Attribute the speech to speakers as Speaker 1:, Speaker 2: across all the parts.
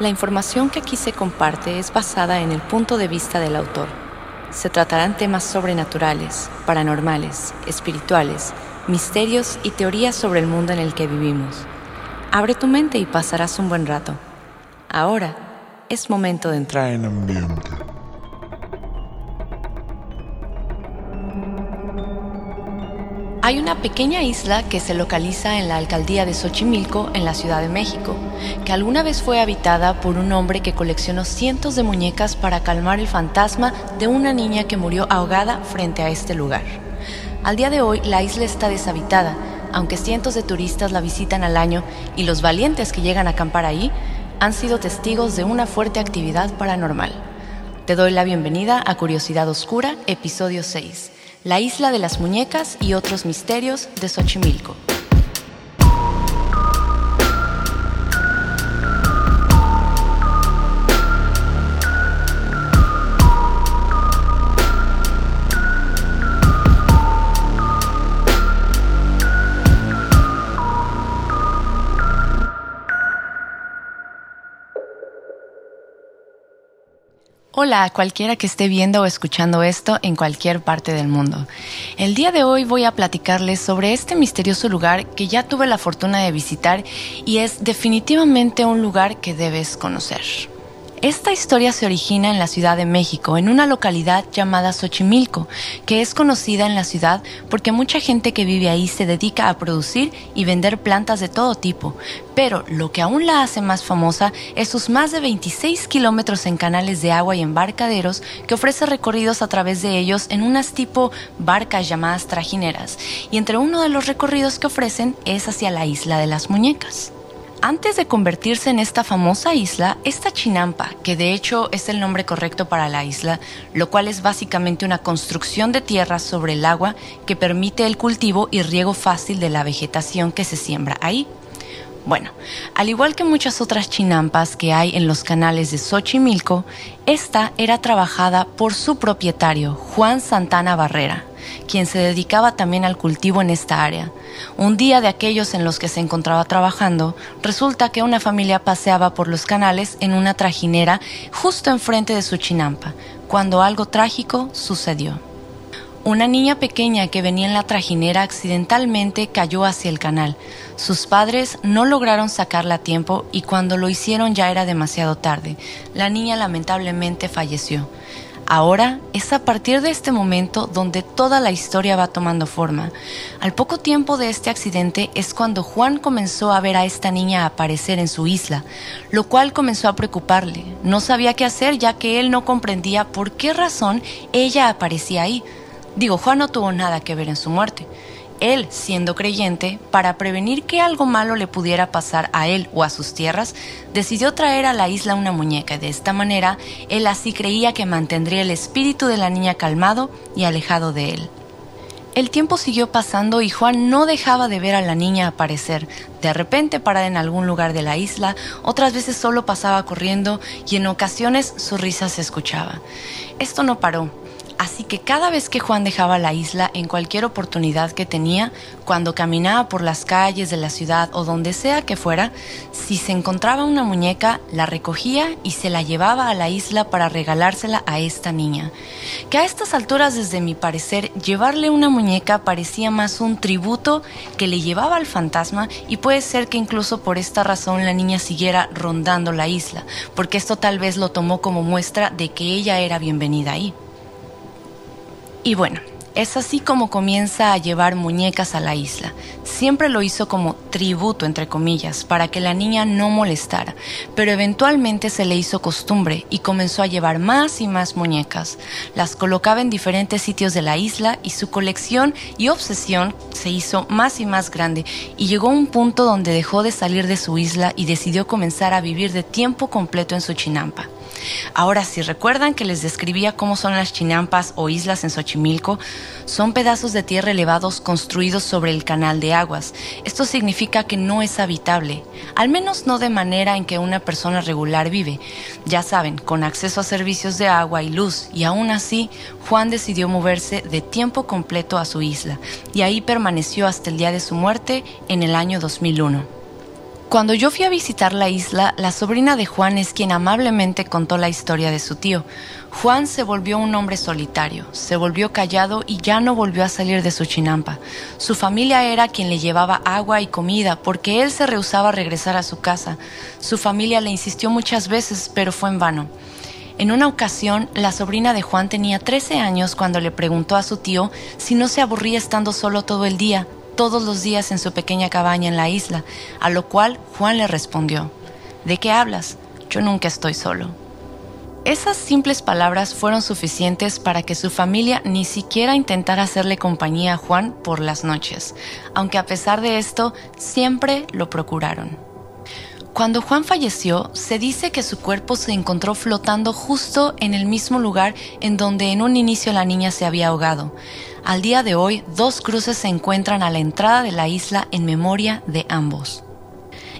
Speaker 1: La información que aquí se comparte es basada en el punto de vista del autor. Se tratarán temas sobrenaturales, paranormales, espirituales, misterios y teorías sobre el mundo en el que vivimos. Abre tu mente y pasarás un buen rato. Ahora es momento de entrar en ambiente. Hay una pequeña isla que se localiza en la alcaldía de Xochimilco, en la Ciudad de México, que alguna vez fue habitada por un hombre que coleccionó cientos de muñecas para calmar el fantasma de una niña que murió ahogada frente a este lugar. Al día de hoy la isla está deshabitada, aunque cientos de turistas la visitan al año y los valientes que llegan a acampar ahí han sido testigos de una fuerte actividad paranormal. Te doy la bienvenida a Curiosidad Oscura, episodio 6 la isla de las muñecas y otros misterios de Xochimilco. Hola a cualquiera que esté viendo o escuchando esto en cualquier parte del mundo. El día de hoy voy a platicarles sobre este misterioso lugar que ya tuve la fortuna de visitar y es definitivamente un lugar que debes conocer. Esta historia se origina en la Ciudad de México, en una localidad llamada Xochimilco, que es conocida en la ciudad porque mucha gente que vive ahí se dedica a producir y vender plantas de todo tipo. Pero lo que aún la hace más famosa es sus más de 26 kilómetros en canales de agua y embarcaderos que ofrece recorridos a través de ellos en unas tipo barcas llamadas trajineras. Y entre uno de los recorridos que ofrecen es hacia la isla de las muñecas. Antes de convertirse en esta famosa isla, esta chinampa, que de hecho es el nombre correcto para la isla, lo cual es básicamente una construcción de tierra sobre el agua que permite el cultivo y riego fácil de la vegetación que se siembra ahí. Bueno, al igual que muchas otras chinampas que hay en los canales de Xochimilco, esta era trabajada por su propietario, Juan Santana Barrera quien se dedicaba también al cultivo en esta área. Un día de aquellos en los que se encontraba trabajando, resulta que una familia paseaba por los canales en una trajinera justo enfrente de su chinampa, cuando algo trágico sucedió. Una niña pequeña que venía en la trajinera accidentalmente cayó hacia el canal. Sus padres no lograron sacarla a tiempo y cuando lo hicieron ya era demasiado tarde. La niña lamentablemente falleció. Ahora es a partir de este momento donde toda la historia va tomando forma. Al poco tiempo de este accidente es cuando Juan comenzó a ver a esta niña aparecer en su isla, lo cual comenzó a preocuparle. No sabía qué hacer ya que él no comprendía por qué razón ella aparecía ahí. Digo, Juan no tuvo nada que ver en su muerte él, siendo creyente, para prevenir que algo malo le pudiera pasar a él o a sus tierras, decidió traer a la isla una muñeca de esta manera él así creía que mantendría el espíritu de la niña calmado y alejado de él. El tiempo siguió pasando y Juan no dejaba de ver a la niña aparecer, de repente parada en algún lugar de la isla, otras veces solo pasaba corriendo y en ocasiones su risa se escuchaba. Esto no paró, Así que cada vez que Juan dejaba la isla, en cualquier oportunidad que tenía, cuando caminaba por las calles de la ciudad o donde sea que fuera, si se encontraba una muñeca, la recogía y se la llevaba a la isla para regalársela a esta niña. Que a estas alturas, desde mi parecer, llevarle una muñeca parecía más un tributo que le llevaba al fantasma y puede ser que incluso por esta razón la niña siguiera rondando la isla, porque esto tal vez lo tomó como muestra de que ella era bienvenida ahí. Y bueno, es así como comienza a llevar muñecas a la isla. Siempre lo hizo como tributo, entre comillas, para que la niña no molestara, pero eventualmente se le hizo costumbre y comenzó a llevar más y más muñecas. Las colocaba en diferentes sitios de la isla y su colección y obsesión se hizo más y más grande y llegó un punto donde dejó de salir de su isla y decidió comenzar a vivir de tiempo completo en su chinampa. Ahora, si recuerdan que les describía cómo son las chinampas o islas en Xochimilco, son pedazos de tierra elevados construidos sobre el canal de aguas. Esto significa que no es habitable, al menos no de manera en que una persona regular vive. Ya saben, con acceso a servicios de agua y luz, y aún así, Juan decidió moverse de tiempo completo a su isla, y ahí permaneció hasta el día de su muerte en el año 2001. Cuando yo fui a visitar la isla, la sobrina de Juan es quien amablemente contó la historia de su tío. Juan se volvió un hombre solitario, se volvió callado y ya no volvió a salir de su chinampa. Su familia era quien le llevaba agua y comida porque él se rehusaba a regresar a su casa. Su familia le insistió muchas veces, pero fue en vano. En una ocasión, la sobrina de Juan tenía 13 años cuando le preguntó a su tío si no se aburría estando solo todo el día, todos los días en su pequeña cabaña en la isla, a lo cual Juan le respondió, ¿De qué hablas? Yo nunca estoy solo. Esas simples palabras fueron suficientes para que su familia ni siquiera intentara hacerle compañía a Juan por las noches, aunque a pesar de esto siempre lo procuraron. Cuando Juan falleció, se dice que su cuerpo se encontró flotando justo en el mismo lugar en donde en un inicio la niña se había ahogado. Al día de hoy, dos cruces se encuentran a la entrada de la isla en memoria de ambos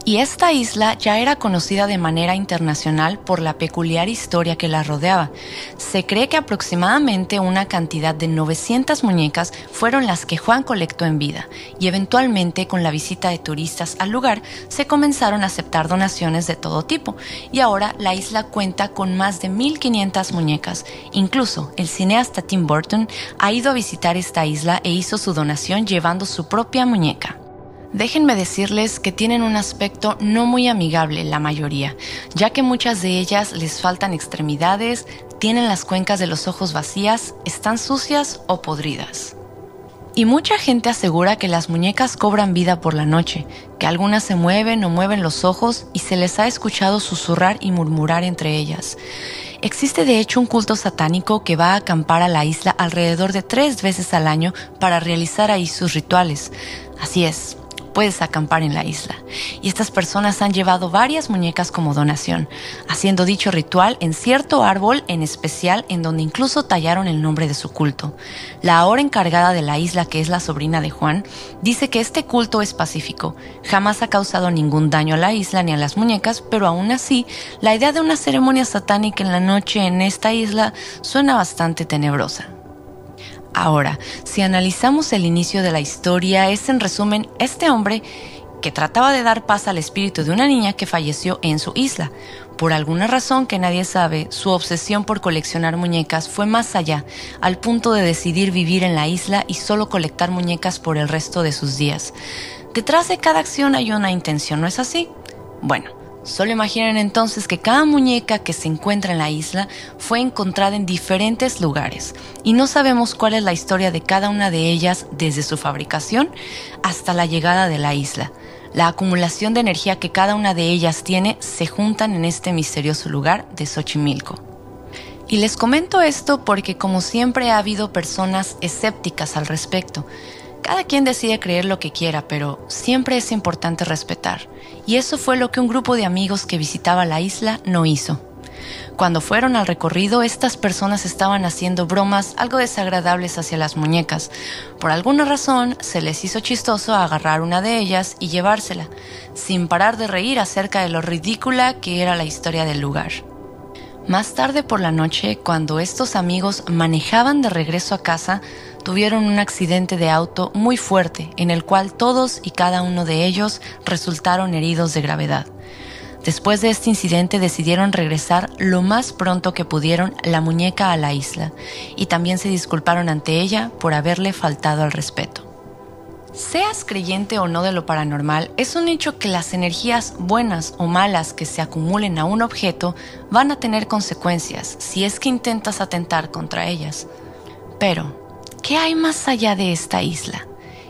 Speaker 1: y esta isla ya era conocida de manera internacional por la peculiar historia que la rodeaba. Se cree que aproximadamente una cantidad de 900 muñecas fueron las que Juan colectó en vida, y eventualmente con la visita de turistas al lugar se comenzaron a aceptar donaciones de todo tipo, y ahora la isla cuenta con más de 1500 muñecas. Incluso el cineasta Tim Burton ha ido a visitar esta isla e hizo su donación llevando su propia muñeca. Déjenme decirles que tienen un aspecto no muy amigable la mayoría, ya que muchas de ellas les faltan extremidades, tienen las cuencas de los ojos vacías, están sucias o podridas. Y mucha gente asegura que las muñecas cobran vida por la noche, que algunas se mueven o mueven los ojos y se les ha escuchado susurrar y murmurar entre ellas. Existe de hecho un culto satánico que va a acampar a la isla alrededor de tres veces al año para realizar ahí sus rituales. Así es, puedes acampar en la isla. Y estas personas han llevado varias muñecas como donación, haciendo dicho ritual en cierto árbol en especial en donde incluso tallaron el nombre de su culto. La ahora encargada de la isla, que es la sobrina de Juan, dice que este culto es pacífico, jamás ha causado ningún daño a la isla ni a las muñecas, pero aún así, la idea de una ceremonia satánica en la noche en esta isla suena bastante tenebrosa. Ahora, si analizamos el inicio de la historia, es en resumen este hombre que trataba de dar paz al espíritu de una niña que falleció en su isla. Por alguna razón que nadie sabe, su obsesión por coleccionar muñecas fue más allá, al punto de decidir vivir en la isla y solo colectar muñecas por el resto de sus días. Detrás de cada acción hay una intención, ¿no es así? Bueno, Solo imaginen entonces que cada muñeca que se encuentra en la isla fue encontrada en diferentes lugares y no sabemos cuál es la historia de cada una de ellas desde su fabricación hasta la llegada de la isla. La acumulación de energía que cada una de ellas tiene se juntan en este misterioso lugar de Xochimilco. Y les comento esto porque como siempre ha habido personas escépticas al respecto. Cada quien decide creer lo que quiera, pero siempre es importante respetar. Y eso fue lo que un grupo de amigos que visitaba la isla no hizo. Cuando fueron al recorrido, estas personas estaban haciendo bromas algo desagradables hacia las muñecas. Por alguna razón, se les hizo chistoso agarrar una de ellas y llevársela, sin parar de reír acerca de lo ridícula que era la historia del lugar. Más tarde por la noche, cuando estos amigos manejaban de regreso a casa, tuvieron un accidente de auto muy fuerte en el cual todos y cada uno de ellos resultaron heridos de gravedad. Después de este incidente decidieron regresar lo más pronto que pudieron la muñeca a la isla y también se disculparon ante ella por haberle faltado al respeto. Seas creyente o no de lo paranormal, es un hecho que las energías buenas o malas que se acumulen a un objeto van a tener consecuencias si es que intentas atentar contra ellas. Pero, ¿qué hay más allá de esta isla?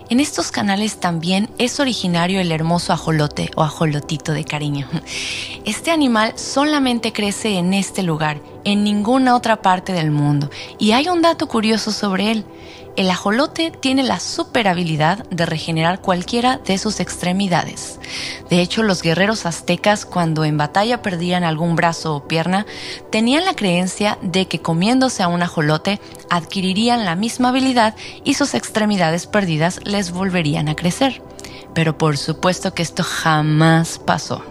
Speaker 1: En estos canales también es originario el hermoso ajolote o ajolotito de cariño. Este animal solamente crece en este lugar, en ninguna otra parte del mundo. Y hay un dato curioso sobre él. El ajolote tiene la super habilidad de regenerar cualquiera de sus extremidades. De hecho, los guerreros aztecas, cuando en batalla perdían algún brazo o pierna, tenían la creencia de que comiéndose a un ajolote adquirirían la misma habilidad y sus extremidades perdidas les volverían a crecer. Pero por supuesto que esto jamás pasó.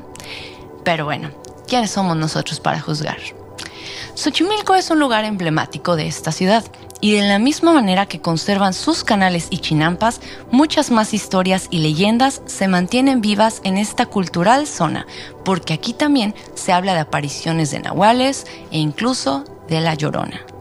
Speaker 1: Pero bueno, ¿quiénes somos nosotros para juzgar? Xochimilco es un lugar emblemático de esta ciudad Y de la misma manera que conservan sus canales y chinampas, muchas más historias y leyendas se mantienen vivas en esta cultural zona, porque aquí también se habla de apariciones de nahuales e incluso de la llorona.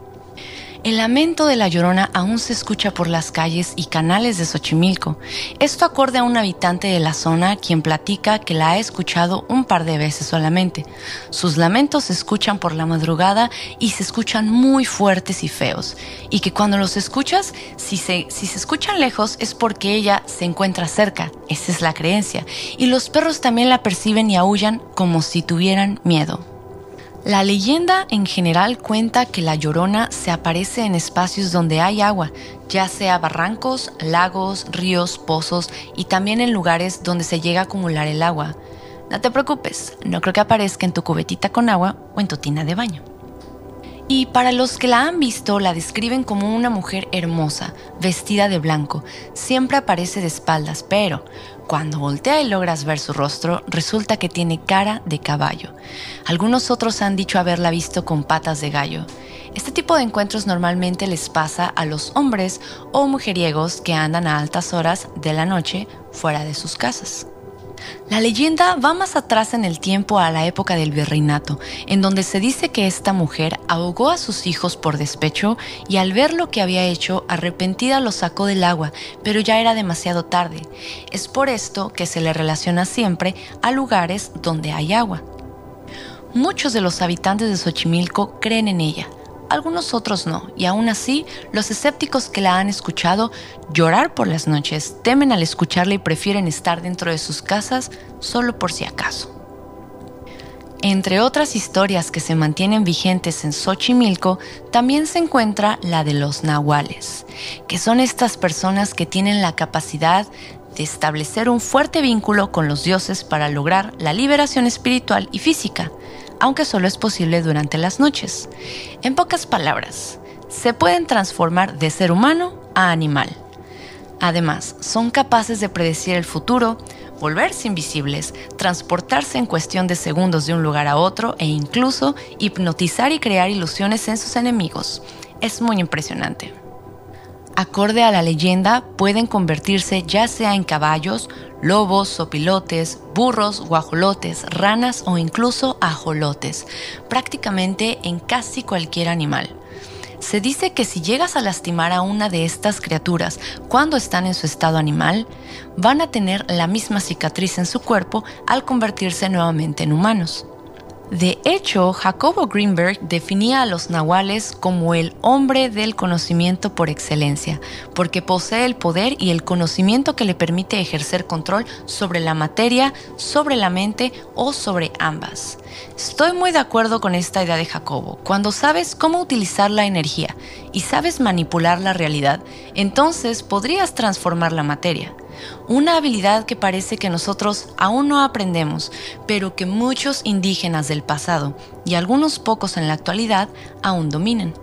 Speaker 1: El lamento de la llorona aún se escucha por las calles y canales de Xochimilco. Esto acorde a un habitante de la zona quien platica que la ha escuchado un par de veces solamente. Sus lamentos se escuchan por la madrugada y se escuchan muy fuertes y feos. Y que cuando los escuchas, si se, si se escuchan lejos es porque ella se encuentra cerca. Esa es la creencia. Y los perros también la perciben y aullan como si tuvieran miedo. La leyenda en general cuenta que la llorona se aparece en espacios donde hay agua, ya sea barrancos, lagos, ríos, pozos y también en lugares donde se llega a acumular el agua. No te preocupes, no creo que aparezca en tu cubetita con agua o en tu tina de baño. Y para los que la han visto, la describen como una mujer hermosa, vestida de blanco. Siempre aparece de espaldas, pero cuando voltea y logras ver su rostro, resulta que tiene cara de caballo. Algunos otros han dicho haberla visto con patas de gallo. Este tipo de encuentros normalmente les pasa a los hombres o mujeriegos que andan a altas horas de la noche fuera de sus casas. La leyenda va más atrás en el tiempo a la época del virreinato, en donde se dice que esta mujer ahogó a sus hijos por despecho y al ver lo que había hecho, arrepentida los sacó del agua, pero ya era demasiado tarde. Es por esto que se le relaciona siempre a lugares donde hay agua. Muchos de los habitantes de Xochimilco creen en ella, algunos otros no, y aún así, los escépticos que la han escuchado llorar por las noches temen al escucharla y prefieren estar dentro de sus casas solo por si acaso. Entre otras historias que se mantienen vigentes en Xochimilco, también se encuentra la de los nahuales, que son estas personas que tienen la capacidad de establecer un fuerte vínculo con los dioses para lograr la liberación espiritual y física, aunque solo es posible durante las noches. En pocas palabras, se pueden transformar de ser humano a animal. Además, son capaces de predecir el futuro, volverse invisibles, transportarse en cuestión de segundos de un lugar a otro e incluso hipnotizar y crear ilusiones en sus enemigos. Es muy impresionante. Acorde a la leyenda, pueden convertirse ya sea en caballos, lobos, sopilotes, burros, guajolotes, ranas o incluso ajolotes, prácticamente en casi cualquier animal. Se dice que si llegas a lastimar a una de estas criaturas cuando están en su estado animal, van a tener la misma cicatriz en su cuerpo al convertirse nuevamente en humanos. De hecho, Jacobo Greenberg definía a los nahuales como el hombre del conocimiento por excelencia, porque posee el poder y el conocimiento que le permite ejercer control sobre la materia, sobre la mente o sobre ambas. Estoy muy de acuerdo con esta idea de Jacobo. Cuando sabes cómo utilizar la energía y sabes manipular la realidad, entonces podrías transformar la materia una habilidad que parece que nosotros aún no aprendemos, pero que muchos indígenas del pasado y algunos pocos en la actualidad aún dominan.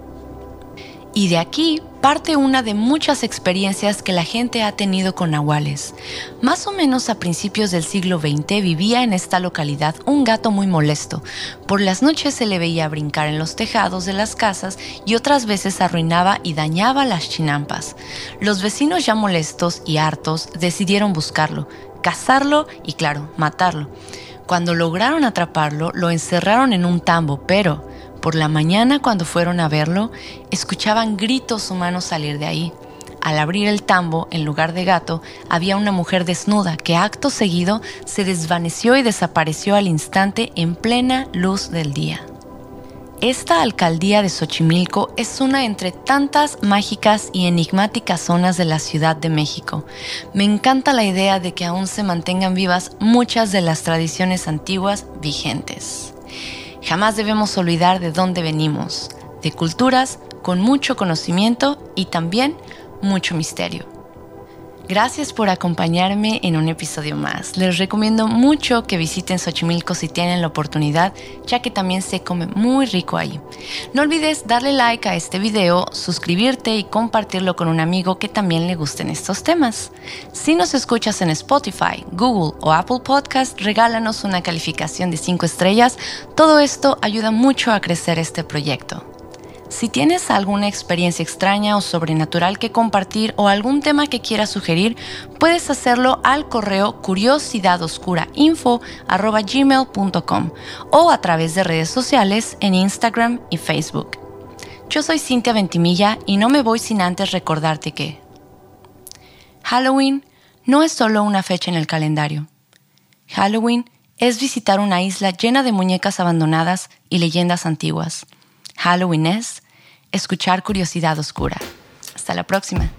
Speaker 1: Y de aquí parte una de muchas experiencias que la gente ha tenido con nahuales. Más o menos a principios del siglo XX vivía en esta localidad un gato muy molesto. Por las noches se le veía brincar en los tejados de las casas y otras veces arruinaba y dañaba las chinampas. Los vecinos ya molestos y hartos decidieron buscarlo, cazarlo y claro, matarlo. Cuando lograron atraparlo, lo encerraron en un tambo, pero por la mañana, cuando fueron a verlo, escuchaban gritos humanos salir de ahí. Al abrir el tambo, en lugar de gato, había una mujer desnuda que acto seguido se desvaneció y desapareció al instante en plena luz del día. Esta alcaldía de Xochimilco es una entre tantas mágicas y enigmáticas zonas de la Ciudad de México. Me encanta la idea de que aún se mantengan vivas muchas de las tradiciones antiguas vigentes. Jamás debemos olvidar de dónde venimos, de culturas con mucho conocimiento y también mucho misterio. Gracias por acompañarme en un episodio más. Les recomiendo mucho que visiten Xochimilco si tienen la oportunidad, ya que también se come muy rico ahí. No olvides darle like a este video, suscribirte y compartirlo con un amigo que también le gusten estos temas. Si nos escuchas en Spotify, Google o Apple Podcast, regálanos una calificación de 5 estrellas. Todo esto ayuda mucho a crecer este proyecto. Si tienes alguna experiencia extraña o sobrenatural que compartir o algún tema que quieras sugerir, puedes hacerlo al correo curiosidadoscurainfo.gmail.com o a través de redes sociales en Instagram y Facebook. Yo soy Cintia Ventimilla y no me voy sin antes recordarte que Halloween no es solo una fecha en el calendario. Halloween es visitar una isla llena de muñecas abandonadas y leyendas antiguas. Halloween es escuchar curiosidad oscura. Hasta la próxima.